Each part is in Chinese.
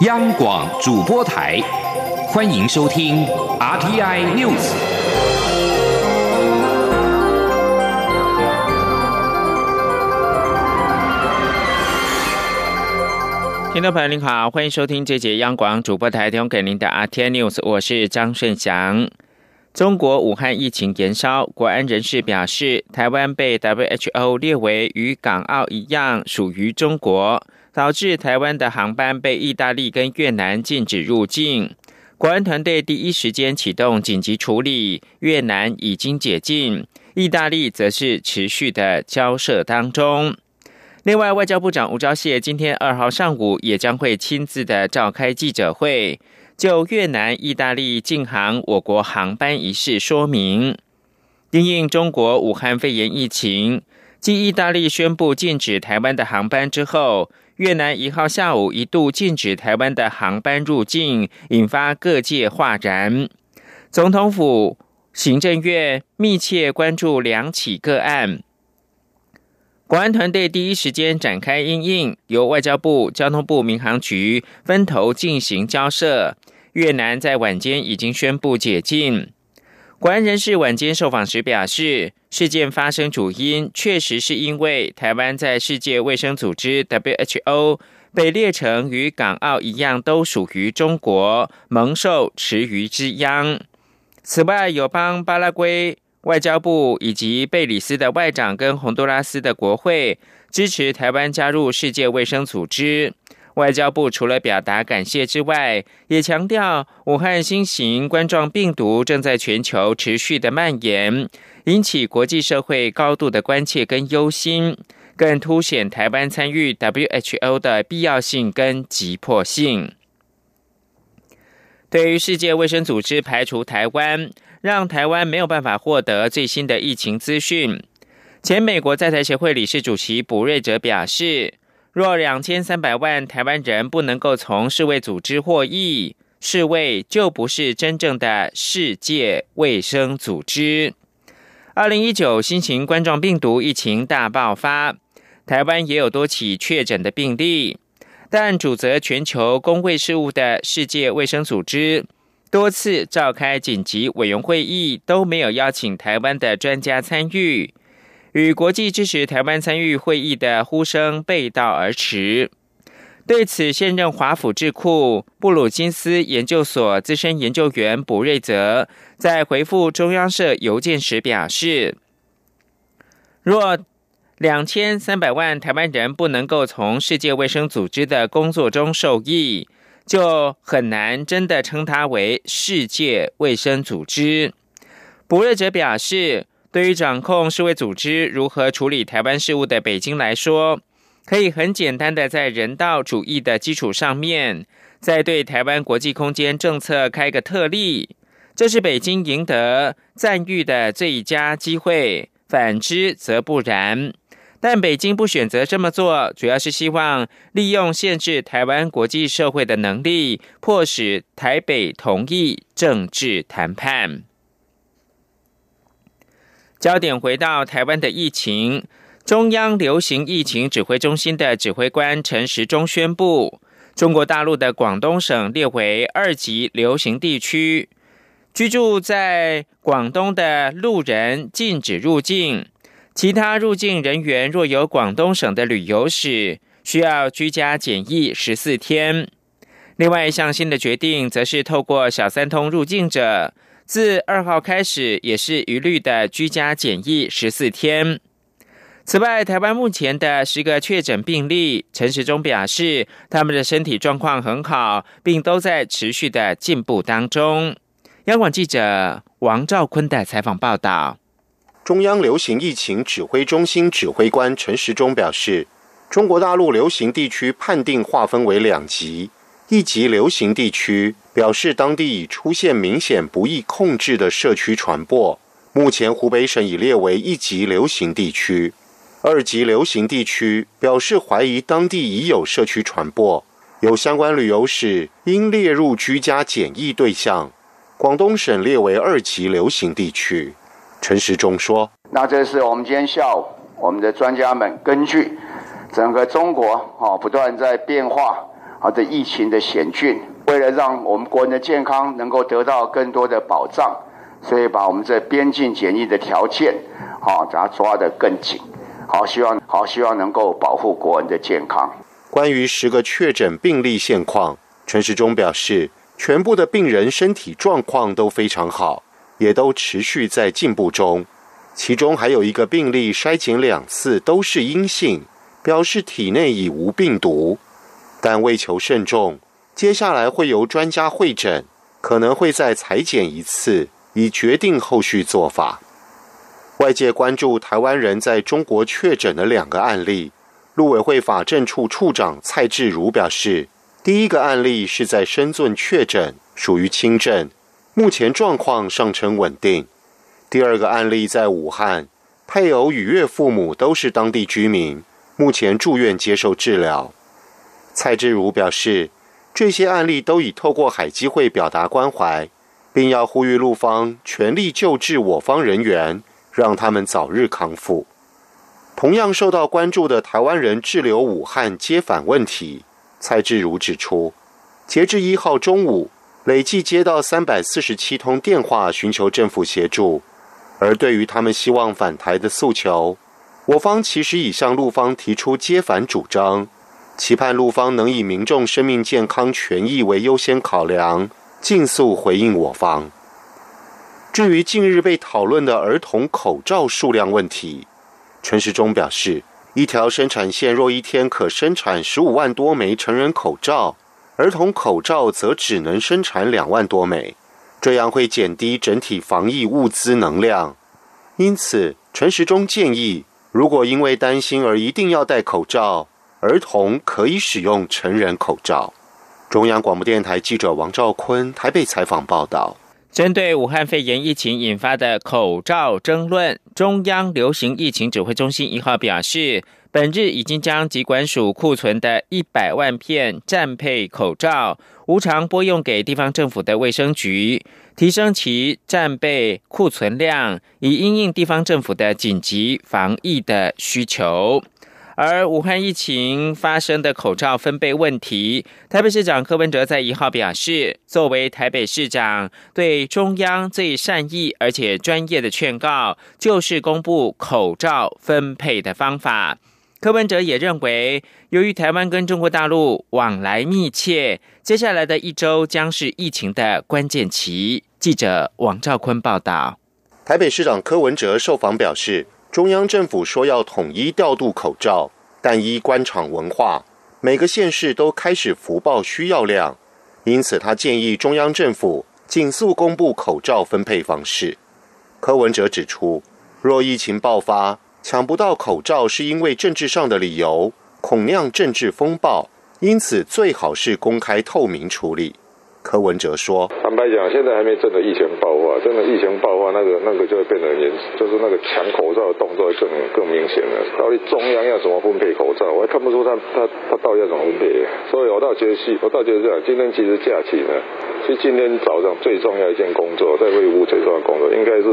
央广主播台，欢迎收听 RTI News。听众朋友您好，欢迎收听这节央广主播台提供给您的 RTI News，我是张顺祥。中国武汉疫情延烧，国安人士表示，台湾被 WHO 列为与港澳一样属于中国，导致台湾的航班被意大利跟越南禁止入境。国安团队第一时间启动紧急处理，越南已经解禁，意大利则是持续的交涉当中。另外，外交部长吴钊燮今天二号上午也将会亲自的召开记者会。就越南、意大利禁航我国航班一事说明，因应中国武汉肺炎疫情，继意大利宣布禁止台湾的航班之后，越南一号下午一度禁止台湾的航班入境，引发各界哗然。总统府、行政院密切关注两起个案。国安团队第一时间展开应应，由外交部、交通部、民航局分头进行交涉。越南在晚间已经宣布解禁。国安人士晚间受访时表示，事件发生主因确实是因为台湾在世界卫生组织 WHO 被列成与港澳一样都属于中国，蒙受池鱼之殃。此外，有帮巴拉圭。外交部以及贝里斯的外长跟洪都拉斯的国会支持台湾加入世界卫生组织。外交部除了表达感谢之外，也强调武汉新型冠状病毒正在全球持续的蔓延，引起国际社会高度的关切跟忧心，更凸显台湾参与 WHO 的必要性跟急迫性。对于世界卫生组织排除台湾。让台湾没有办法获得最新的疫情资讯。前美国在台协会理事主席卜瑞哲表示，若两千三百万台湾人不能够从世卫组织获益，世卫就不是真正的世界卫生组织。二零一九新型冠状病毒疫情大爆发，台湾也有多起确诊的病例，但主责全球公卫事务的世界卫生组织。多次召开紧急委员会议都没有邀请台湾的专家参与，与国际支持台湾参与会议的呼声背道而驰。对此，现任华府智库布鲁金斯研究所资深研究员卜瑞泽在回复中央社邮件时表示：“若两千三百万台湾人不能够从世界卫生组织的工作中受益。”就很难真的称它为世界卫生组织。博瑞哲表示，对于掌控世卫组织如何处理台湾事务的北京来说，可以很简单的在人道主义的基础上面，在对台湾国际空间政策开个特例，这是北京赢得赞誉的最佳机会。反之则不然。但北京不选择这么做，主要是希望利用限制台湾国际社会的能力，迫使台北同意政治谈判。焦点回到台湾的疫情，中央流行疫情指挥中心的指挥官陈时中宣布，中国大陆的广东省列为二级流行地区，居住在广东的路人禁止入境。其他入境人员若有广东省的旅游史，需要居家检疫十四天。另外一项新的决定，则是透过小三通入境者，自二号开始也是一律的居家检疫十四天。此外，台湾目前的十个确诊病例，陈时中表示，他们的身体状况很好，并都在持续的进步当中。央广记者王兆坤的采访报道。中央流行疫情指挥中心指挥官陈时中表示，中国大陆流行地区判定划分为两级，一级流行地区表示当地已出现明显不易控制的社区传播，目前湖北省已列为一级流行地区；二级流行地区表示怀疑当地已有社区传播，有相关旅游史，应列入居家检疫对象。广东省列为二级流行地区。陈时中说：“那这是我们今天下午我们的专家们根据整个中国啊不断在变化，啊的疫情的险峻，为了让我们国人的健康能够得到更多的保障，所以把我们这边境检疫的条件，好，把它抓得更紧。好，希望好，希望能够保护国人的健康。关于十个确诊病例现况，陈时中表示，全部的病人身体状况都非常好，也都持续在进步中。其中还有一个病例筛检两次都是阴性，表示体内已无病毒。但为求慎重，接下来会由专家会诊，可能会再裁剪一次，以决定后续做法。外界关注台湾人在中国确诊的两个案例，陆委会法政处处长蔡志如表示，第一个案例是在深圳确诊，属于轻症，目前状况尚称稳定。第二个案例在武汉，配偶与岳父母都是当地居民，目前住院接受治疗。蔡志如表示，这些案例都已透过海基会表达关怀，并要呼吁陆方全力救治我方人员，让他们早日康复。同样受到关注的台湾人滞留武汉接返问题，蔡志如指出，截至一号中午，累计接到三百四十七通电话寻求政府协助，而对于他们希望返台的诉求，我方其实已向陆方提出接返主张。期盼陆方能以民众生命健康权益为优先考量，尽速回应我方。至于近日被讨论的儿童口罩数量问题，陈时中表示，一条生产线若一天可生产十五万多枚成人口罩，儿童口罩则只能生产两万多枚，这样会减低整体防疫物资能量。因此，陈时中建议，如果因为担心而一定要戴口罩，儿童可以使用成人口罩。中央广播电台记者王兆坤台北采访报道。针对武汉肺炎疫情引发的口罩争论，中央流行疫情指挥中心一号表示，本日已经将疾管署库存的一百万片战配口罩无偿拨用给地方政府的卫生局，提升其战备库存量，以应应地方政府的紧急防疫的需求。而武汉疫情发生的口罩分配问题，台北市长柯文哲在一号表示，作为台北市长，对中央最善意而且专业的劝告，就是公布口罩分配的方法。柯文哲也认为，由于台湾跟中国大陆往来密切，接下来的一周将是疫情的关键期。记者王兆坤报道，台北市长柯文哲受访表示。中央政府说要统一调度口罩，但依官场文化，每个县市都开始福报需要量，因此他建议中央政府尽速公布口罩分配方式。柯文哲指出，若疫情爆发抢不到口罩，是因为政治上的理由，恐酿政治风暴，因此最好是公开透明处理。柯文哲说：“坦白讲，现在还没真的疫情爆发，真的疫情爆发，那个那个就会变得严，就是那个抢口罩的动作更更明显了。到底中央要怎么分配口罩，我还看不出他他他到底要怎么分配。所以我倒觉得是，我倒觉得这样，今天其实假期呢，其实今天早上最重要一件工作，在卫务最重要的工作，应该是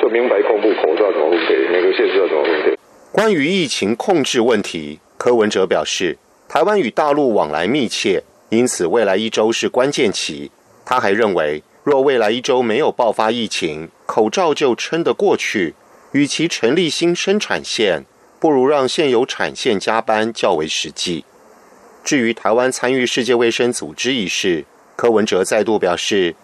就明白公布口罩怎么分配，每个县市要怎么分配。关于疫情控制问题，柯文哲表示，台湾与大陆往来密切。”因此，未来一周是关键期。他还认为，若未来一周没有爆发疫情，口罩就撑得过去。与其成立新生产线，不如让现有产线加班较为实际。至于台湾参与世界卫生组织一事，柯文哲再度表示，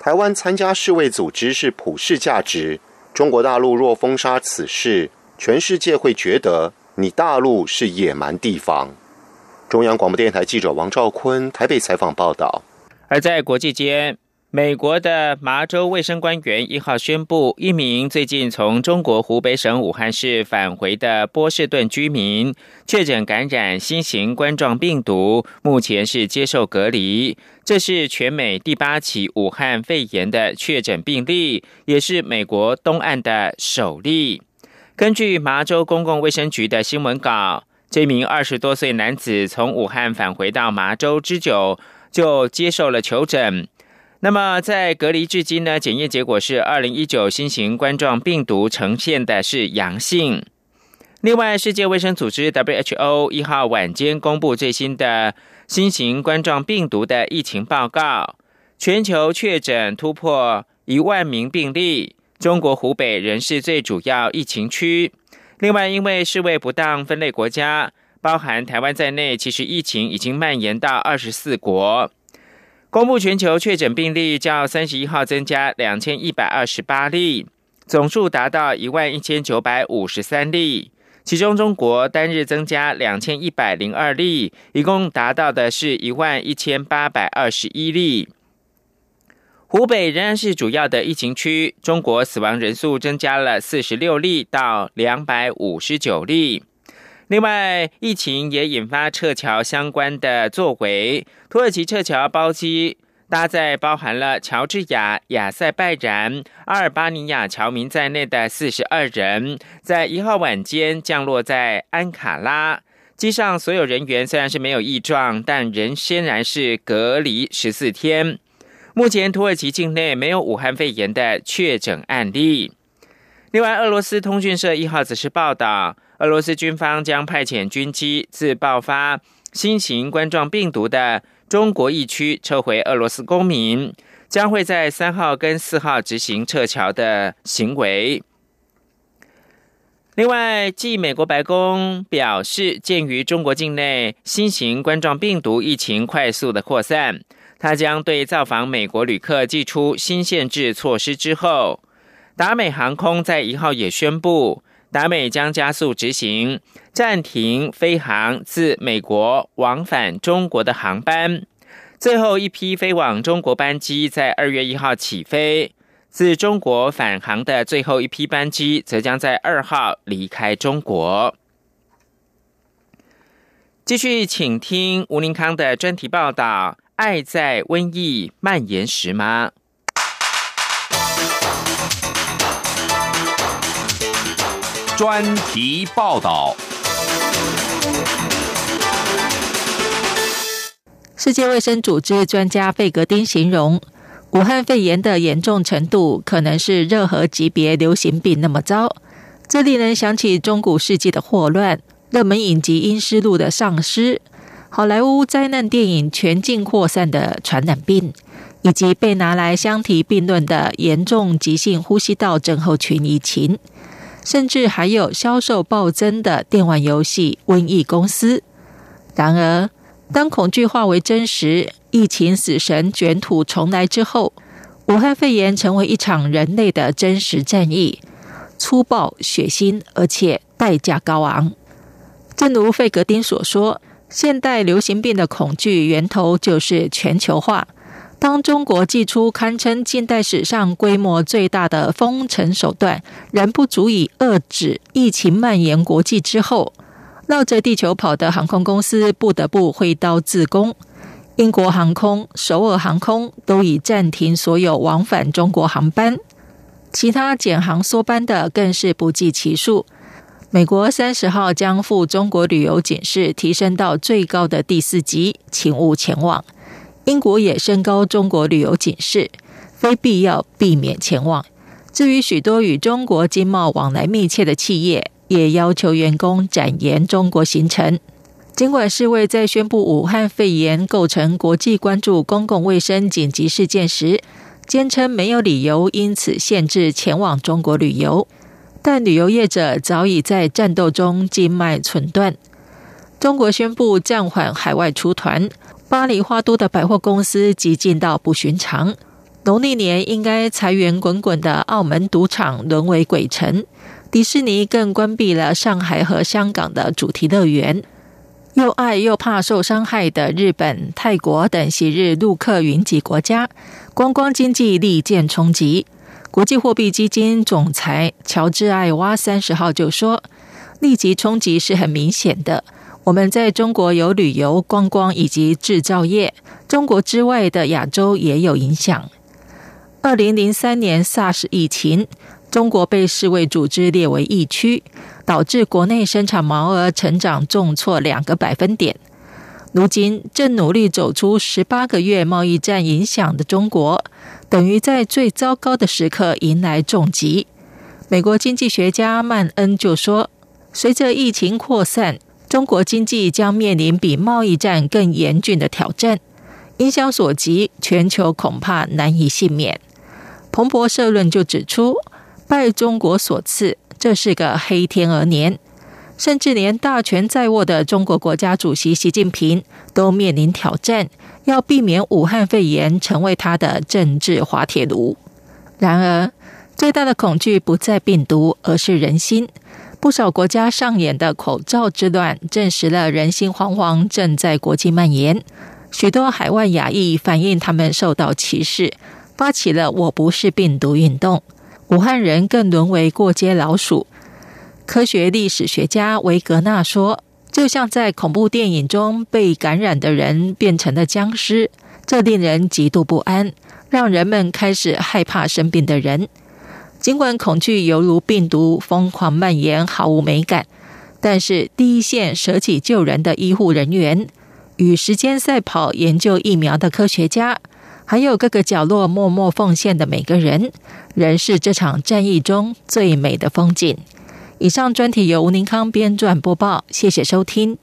台湾参加世卫组织是普世价值。中国大陆若封杀此事，全世界会觉得你大陆是野蛮地方。中央广播电台记者王兆坤台北采访报道。而在国际间，美国的麻州卫生官员一号宣布，一名最近从中国湖北省武汉市返回的波士顿居民确诊感染新型冠状病毒，目前是接受隔离。这是全美第八起武汉肺炎的确诊病例，也是美国东岸的首例。根据麻州公共卫生局的新闻稿。这名二十多岁男子从武汉返回到麻州之久，就接受了求诊。那么在隔离至今呢？检验结果是二零一九新型冠状病毒呈现的是阳性。另外，世界卫生组织 WHO 一号晚间公布最新的新型冠状病毒的疫情报告，全球确诊突破一万名病例，中国湖北仍是最主要疫情区。另外，因为世卫不当分类国家，包含台湾在内，其实疫情已经蔓延到二十四国。公布全球确诊病例，较三十一号增加两千一百二十八例，总数达到一万一千九百五十三例。其中，中国单日增加两千一百零二例，一共达到的是一万一千八百二十一例。湖北仍然是主要的疫情区，中国死亡人数增加了四十六例到两百五十九例。另外，疫情也引发撤侨相关的作为，土耳其撤侨包机。搭载包含了乔治亚、亚塞拜然、阿尔巴尼亚侨民在内的四十二人，在一号晚间降落在安卡拉机上。所有人员虽然是没有异状，但仍先然是隔离十四天。目前土耳其境内没有武汉肺炎的确诊案例。另外，俄罗斯通讯社一号则是报道，俄罗斯军方将派遣军机自爆发新型冠状病毒的。中国疫区撤回俄罗斯公民，将会在三号跟四号执行撤侨的行为。另外，继美国白宫表示，鉴于中国境内新型冠状病毒疫情快速的扩散，他将对造访美国旅客寄出新限制措施之后，达美航空在一号也宣布。达美将加速执行暂停飞航自美国往返中国的航班，最后一批飞往中国班机在二月一号起飞，自中国返航的最后一批班机则将在二号离开中国。继续，请听吴林康的专题报道：爱在瘟疫蔓延时吗？专题报道。世界卫生组织专家费格丁形容，武汉肺炎的严重程度可能是任何级别流行病那么糟。这令人想起中古世纪的霍乱、热门影集《阴尸路》的丧尸、好莱坞灾难电影全境扩散的传染病，以及被拿来相提并论的严重急性呼吸道症候群疫情。甚至还有销售暴增的电玩游戏瘟疫公司。然而，当恐惧化为真实，疫情死神卷土重来之后，武汉肺炎成为一场人类的真实战役，粗暴、血腥，而且代价高昂。正如费格丁所说，现代流行病的恐惧源头就是全球化。当中国祭出堪称近代史上规模最大的封城手段，仍不足以遏制疫情蔓延国际之后，绕着地球跑的航空公司不得不挥刀自宫。英国航空、首尔航空都已暂停所有往返中国航班，其他减航缩班的更是不计其数。美国三十号将赴中国旅游警示提升到最高的第四级，请勿前往。英国也升高中国旅游警示，非必要避免前往。至于许多与中国经贸往来密切的企业，也要求员工展延中国行程。尽管世卫在宣布武汉肺炎构成国际关注公共卫生紧急事件时，坚称没有理由因此限制前往中国旅游，但旅游业者早已在战斗中经脉寸断。中国宣布暂缓海外出团。巴黎花都的百货公司激进到不寻常，农历年应该财源滚滚的澳门赌场沦为鬼城，迪士尼更关闭了上海和香港的主题乐园，又爱又怕受伤害的日本、泰国等昔日陆客云集国家，观光经济力见冲击。国际货币基金总裁乔治艾娃三十号就说，立即冲击是很明显的。我们在中国有旅游、观光以及制造业，中国之外的亚洲也有影响。二零零三年 SARS 疫情，中国被世卫组织列为疫区，导致国内生产毛额成长重挫两个百分点。如今正努力走出十八个月贸易战影响的中国，等于在最糟糕的时刻迎来重击。美国经济学家曼恩就说。随着疫情扩散，中国经济将面临比贸易战更严峻的挑战。影响所及，全球恐怕难以幸免。彭博社论就指出，拜中国所赐，这是个黑天鹅年，甚至连大权在握的中国国家主席习近平都面临挑战，要避免武汉肺炎成为他的政治滑铁卢。然而，最大的恐惧不在病毒，而是人心。不少国家上演的口罩之乱，证实了人心惶惶正在国际蔓延。许多海外亚裔反映他们受到歧视，发起了“我不是病毒”运动。武汉人更沦为过街老鼠。科学历史学家维格纳说：“就像在恐怖电影中被感染的人变成了僵尸，这令人极度不安，让人们开始害怕生病的人。尽管恐惧犹如病毒疯狂蔓延，毫无美感，但是第一线舍己救人的医护人员。”与时间赛跑研究疫苗的科学家，还有各个角落默默奉献的每个人，仍是这场战役中最美的风景。以上专题由吴宁康编撰播报，谢谢收听。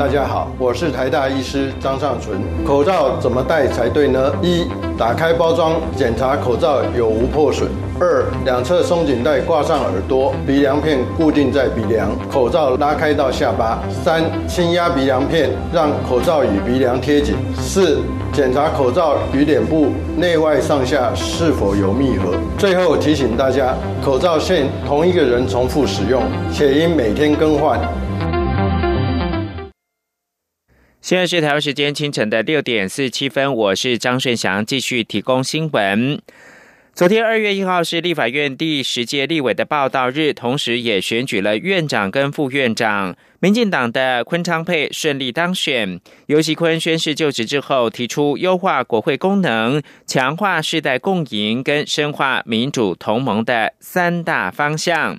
大家好，我是台大医师张尚存。口罩怎么戴才对呢？一、打开包装，检查口罩有无破损；二、两侧松紧带挂上耳朵，鼻梁片固定在鼻梁，口罩拉开到下巴；三、轻压鼻梁片，让口罩与鼻梁贴紧；四、检查口罩与脸部内外上下是否有密合。最后提醒大家，口罩限同一个人重复使用，且应每天更换。现在是台湾时间清晨的六点四七分，我是张顺祥，继续提供新闻。昨天二月一号是立法院第十届立委的报道日，同时也选举了院长跟副院长。民进党的昆昌佩顺利当选，尤喜坤宣誓就职之后，提出优化国会功能、强化世代共赢跟深化民主同盟的三大方向，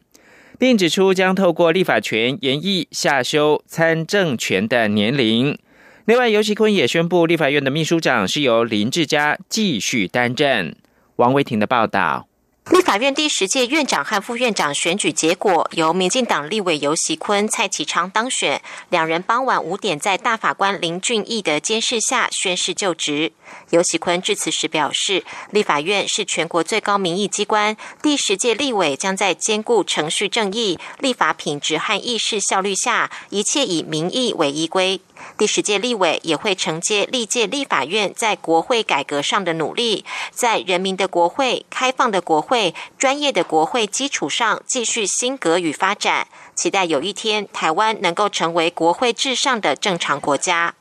并指出将透过立法权延役下修参政权的年龄。另外，尤其坤也宣布，立法院的秘书长是由林志佳继续担任。王维婷的报道。立法院第十届院长和副院长选举结果，由民进党立委尤习坤、蔡其昌当选。两人傍晚五点在大法官林俊义的监视下宣誓就职。尤习坤致辞时表示，立法院是全国最高民意机关，第十届立委将在兼顾程序正义、立法品质和议事效率下，一切以民意为依归。第十届立委也会承接历届立法院在国会改革上的努力，在人民的国会、开放的国会、会专业的国会基础上继续新格与发展，期待有一天台湾能够成为国会至上的正常国家。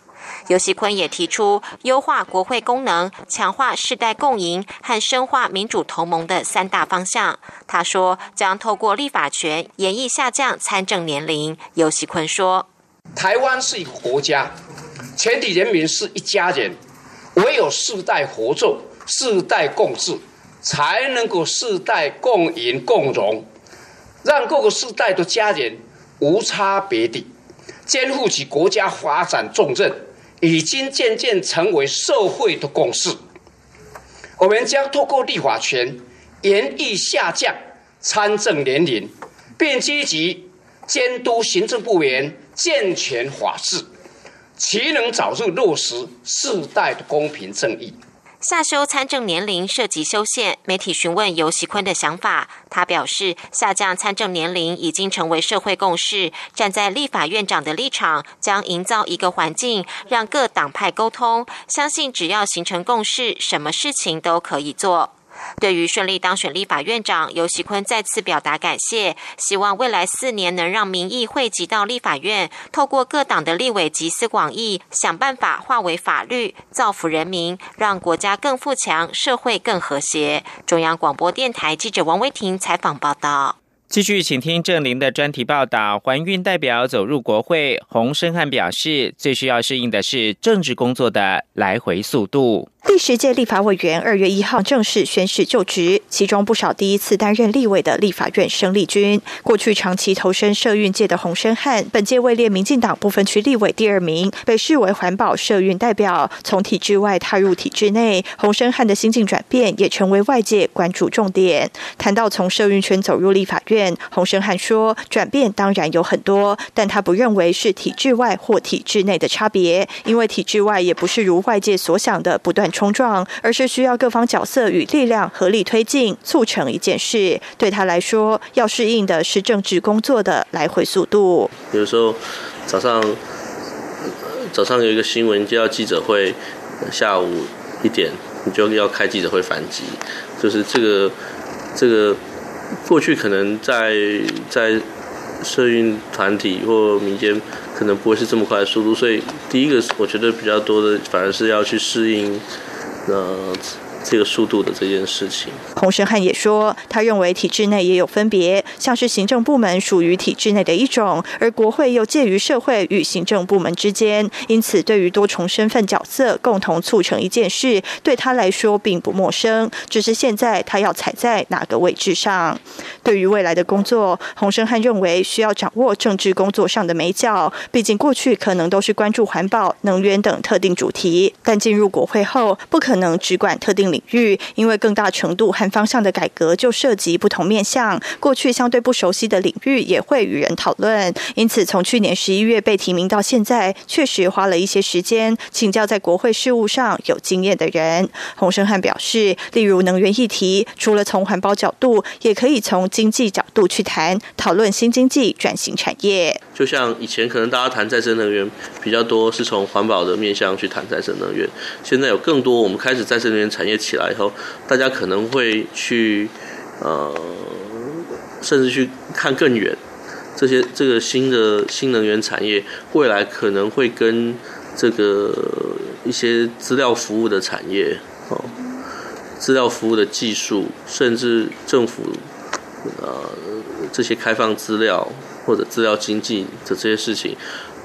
尤锡坤也提出优化国会功能、强化世代共赢和深化民主同盟的三大方向。他说，将透过立法权演绎下降参政年龄。尤锡坤说。台湾是一个国家，全体人民是一家人，唯有世代合作、世代共治，才能够世代共赢共荣，让各个世代的家人无差别地肩负起国家发展重任，已经渐渐成为社会的共识。我们将透过立法权，严厉下降参政年龄，并积极监督行政部门。健全法治，其能早日落实世代的公平正义。下修参政年龄涉及修宪，媒体询问尤喜坤的想法，他表示下降参政年龄已经成为社会共识。站在立法院长的立场，将营造一个环境，让各党派沟通，相信只要形成共识，什么事情都可以做。对于顺利当选立法院长，尤喜坤再次表达感谢，希望未来四年能让民意汇集到立法院，透过各党的立委集思广益，想办法化为法律，造福人民，让国家更富强，社会更和谐。中央广播电台记者王威婷采访报道。继续，请听郑玲的专题报道。怀孕代表走入国会，洪生汉表示，最需要适应的是政治工作的来回速度。第十届立法委员二月一号正式宣誓就职，其中不少第一次担任立委的立法院生力军。过去长期投身社运界的洪生汉，本届位列民进党部分区立委第二名，被视为环保社运代表。从体制外踏入体制内，洪生汉的心境转变也成为外界关注重点。谈到从社运圈走入立法院，洪生汉说：“转变当然有很多，但他不认为是体制外或体制内的差别，因为体制外也不是如外界所想的不断。”冲撞，而是需要各方角色与力量合力推进，促成一件事。对他来说，要适应的是政治工作的来回速度。有时候早上早上有一个新闻就要记者会，下午一点你就要开记者会反击，就是这个这个过去可能在在社运团体或民间。可能不会是这么快的速度，所以第一个我觉得比较多的，反而是要去适应，呃。这个速度的这件事情，洪生汉也说，他认为体制内也有分别，像是行政部门属于体制内的一种，而国会又介于社会与行政部门之间，因此对于多重身份角色共同促成一件事，对他来说并不陌生，只是现在他要踩在哪个位置上。对于未来的工作，洪生汉认为需要掌握政治工作上的美角，毕竟过去可能都是关注环保、能源等特定主题，但进入国会后，不可能只管特定。领域，因为更大程度和方向的改革就涉及不同面向，过去相对不熟悉的领域也会与人讨论。因此，从去年十一月被提名到现在，确实花了一些时间请教在国会事务上有经验的人。洪生汉表示，例如能源议题，除了从环保角度，也可以从经济角度去谈，讨论新经济转型产业。就像以前可能大家谈再生能源比较多，是从环保的面向去谈再生能源，现在有更多我们开始再生能源产业。起来以后，大家可能会去，呃，甚至去看更远，这些这个新的新能源产业未来可能会跟这个一些资料服务的产业，哦，资料服务的技术，甚至政府，呃，这些开放资料或者资料经济的这些事情，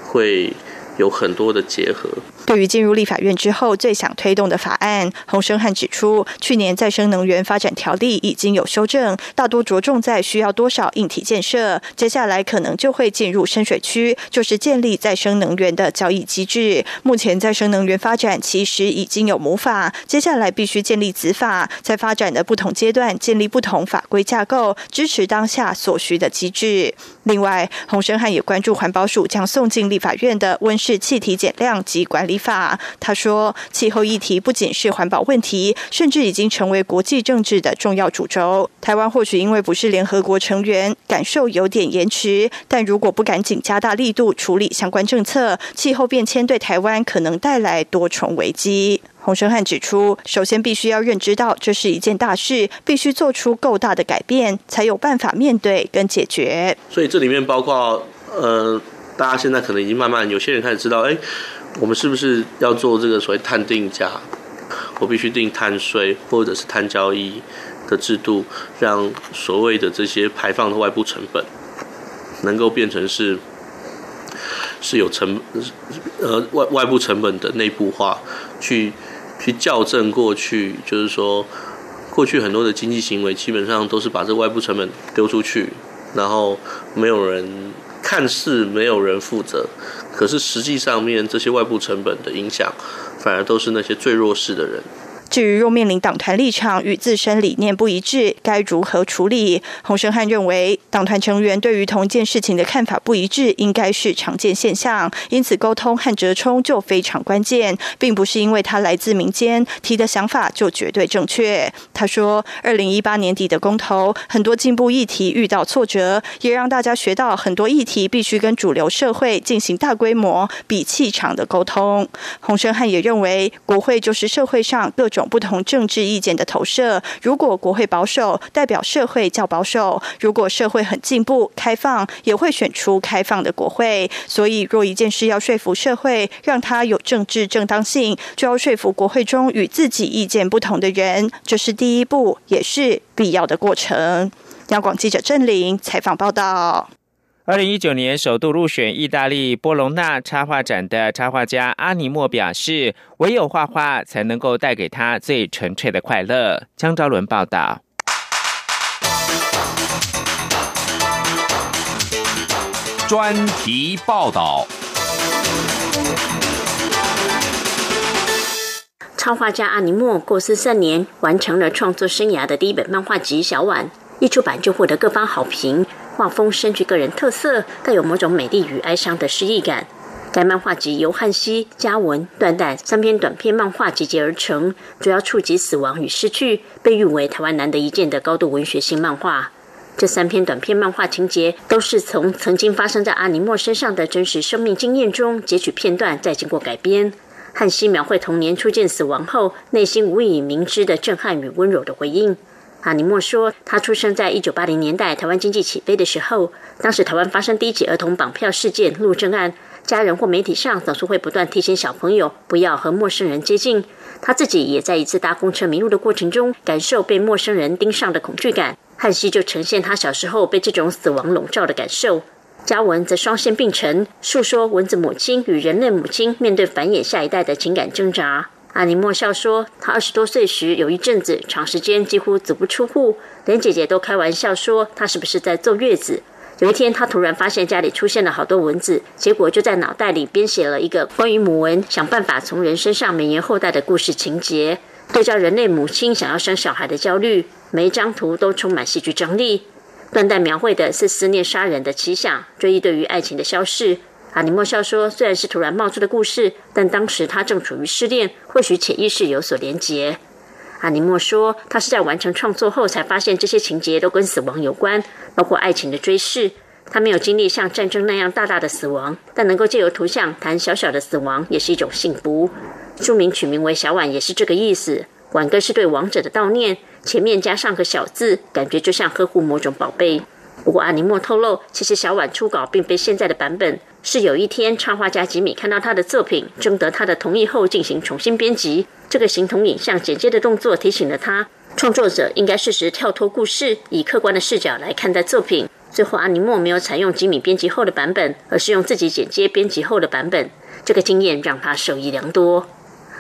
会有很多的结合。对于进入立法院之后最想推动的法案，洪生汉指出，去年再生能源发展条例已经有修正，大多着重在需要多少硬体建设，接下来可能就会进入深水区，就是建立再生能源的交易机制。目前再生能源发展其实已经有母法，接下来必须建立子法，在发展的不同阶段建立不同法规架构，支持当下所需的机制。另外，洪生汉也关注环保署将送进立法院的温室气体减量及管理。法他说，气候议题不仅是环保问题，甚至已经成为国际政治的重要主轴。台湾或许因为不是联合国成员，感受有点延迟。但如果不赶紧加大力度处理相关政策，气候变迁对台湾可能带来多重危机。洪生汉指出，首先必须要认知到这是一件大事，必须做出够大的改变，才有办法面对跟解决。所以这里面包括，呃，大家现在可能已经慢慢有些人开始知道，哎。我们是不是要做这个所谓碳定价？我必须定碳税或者是碳交易的制度，让所谓的这些排放的外部成本能够变成是是有成呃外外部成本的内部化，去去校正过去，就是说过去很多的经济行为基本上都是把这外部成本丢出去，然后没有人看似没有人负责。可是实际上面这些外部成本的影响，反而都是那些最弱势的人。至于若面临党团立场与自身理念不一致，该如何处理？洪生汉认为，党团成员对于同一件事情的看法不一致，应该是常见现象，因此沟通和折冲就非常关键，并不是因为他来自民间提的想法就绝对正确。他说，二零一八年底的公投，很多进步议题遇到挫折，也让大家学到很多议题必须跟主流社会进行大规模、比气场的沟通。洪生汉也认为，国会就是社会上各。种不同政治意见的投射。如果国会保守，代表社会较保守；如果社会很进步、开放，也会选出开放的国会。所以，若一件事要说服社会，让它有政治正当性，就要说服国会中与自己意见不同的人。这是第一步，也是必要的过程。央广记者郑玲采访报道。二零一九年首度入选意大利波隆纳插画展的插画家阿尼莫表示，唯有画画才能够带给他最纯粹的快乐。江昭伦报道。专题报道。插画家阿尼莫过世三年完成了创作生涯的第一本漫画集《小碗》，一出版就获得各方好评。画风深具个人特色，带有某种美丽与哀伤的诗意感。该漫画集由汉西、嘉文、段代三篇短篇漫画集结而成，主要触及死亡与失去，被誉为台湾难得一见的高度文学性漫画。这三篇短篇漫画情节都是从曾经发生在阿尼莫身上的真实生命经验中截取片段，再经过改编。汉西描绘童年初见死亡后，内心无以明知的震撼与温柔的回应。阿尼莫说，他出生在一九八零年代，台湾经济起飞的时候。当时台湾发生第一起儿童绑票事件——陆政案，家人或媒体上总是会不断提醒小朋友不要和陌生人接近。他自己也在一次搭公车迷路的过程中，感受被陌生人盯上的恐惧感。汉西就呈现他小时候被这种死亡笼罩的感受。嘉文则双线并陈，述说蚊子母亲与人类母亲面对繁衍下一代的情感挣扎。阿尼莫笑说：“他二十多岁时，有一阵子长时间几乎足不出户，连姐姐都开玩笑说他是不是在坐月子。有一天，他突然发现家里出现了好多蚊子，结果就在脑袋里编写了一个关于母蚊想办法从人身上绵延后代的故事情节，对照人类母亲想要生小孩的焦虑，每一张图都充满戏剧张力。断代描绘的是思念杀人的奇想，追忆对于爱情的消逝。”阿尼莫笑说：“虽然是突然冒出的故事，但当时他正处于失恋，或许潜意识有所连结。”阿尼莫说：“他是在完成创作后才发现这些情节都跟死亡有关，包括爱情的追视。他没有经历像战争那样大大的死亡，但能够借由图像谈小小的死亡，也是一种幸福。书名取名为小婉，也是这个意思。婉更是对亡者的悼念，前面加上个小字，感觉就像呵护某种宝贝。不过阿尼莫透露，其实小婉初稿并非现在的版本。”是有一天，插画家吉米看到他的作品，征得他的同意后进行重新编辑。这个形同影像剪接的动作提醒了他，创作者应该适时跳脱故事，以客观的视角来看待作品。最后，阿尼莫没有采用吉米编辑后的版本，而是用自己剪接编辑后的版本。这个经验让他受益良多。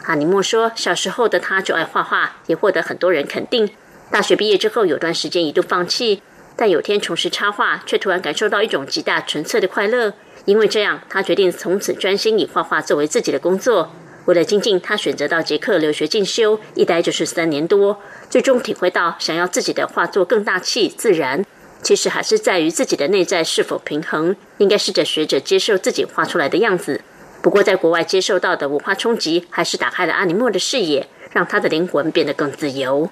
阿尼莫说，小时候的他就爱画画，也获得很多人肯定。大学毕业之后，有段时间一度放弃，但有天重拾插画，却突然感受到一种极大纯粹的快乐。因为这样，他决定从此专心以画画作为自己的工作。为了精进，他选择到捷克留学进修，一待就是三年多。最终体会到，想要自己的画作更大气、自然，其实还是在于自己的内在是否平衡。应该试着学着接受自己画出来的样子。不过，在国外接受到的文化冲击，还是打开了阿尼莫的视野，让他的灵魂变得更自由。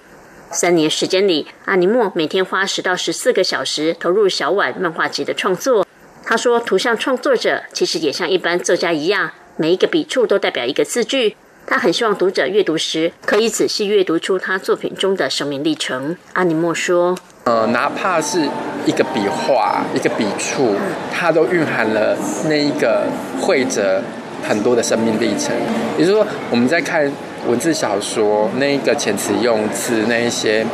三年时间里，阿尼莫每天花十到十四个小时投入小碗漫画集的创作。他说：“图像创作者其实也像一般作家一样，每一个笔触都代表一个字句。他很希望读者阅读时可以仔细阅读出他作品中的生命历程。”阿尼莫说：“呃，哪怕是一个笔画、一个笔触，它都蕴含了那一个绘者很多的生命历程。也就是说，我们在看文字小说，那一个遣词用字，那一些。”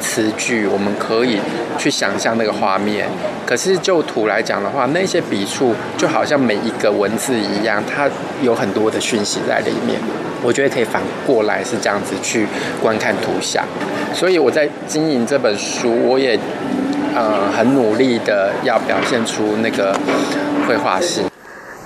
词句，我们可以去想象那个画面。可是就图来讲的话，那些笔触就好像每一个文字一样，它有很多的讯息在里面。我觉得可以反过来是这样子去观看图像。所以我在经营这本书，我也呃很努力的要表现出那个绘画性。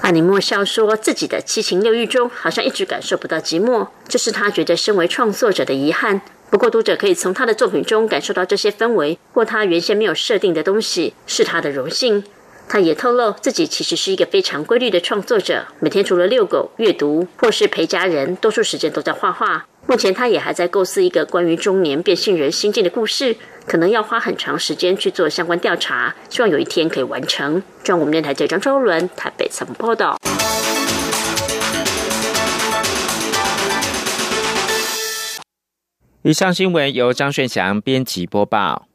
阿尼莫笑说，自己的七情六欲中，好像一直感受不到寂寞，这是他觉得身为创作者的遗憾。不过，读者可以从他的作品中感受到这些氛围或他原先没有设定的东西，是他的荣幸。他也透露自己其实是一个非常规律的创作者，每天除了遛狗、阅读或是陪家人，多数时间都在画画。目前，他也还在构思一个关于中年变性人心境的故事，可能要花很长时间去做相关调查，希望有一天可以完成。中央我们电台记者张周伦台北采访报道。以上新闻由张炫祥编辑播报。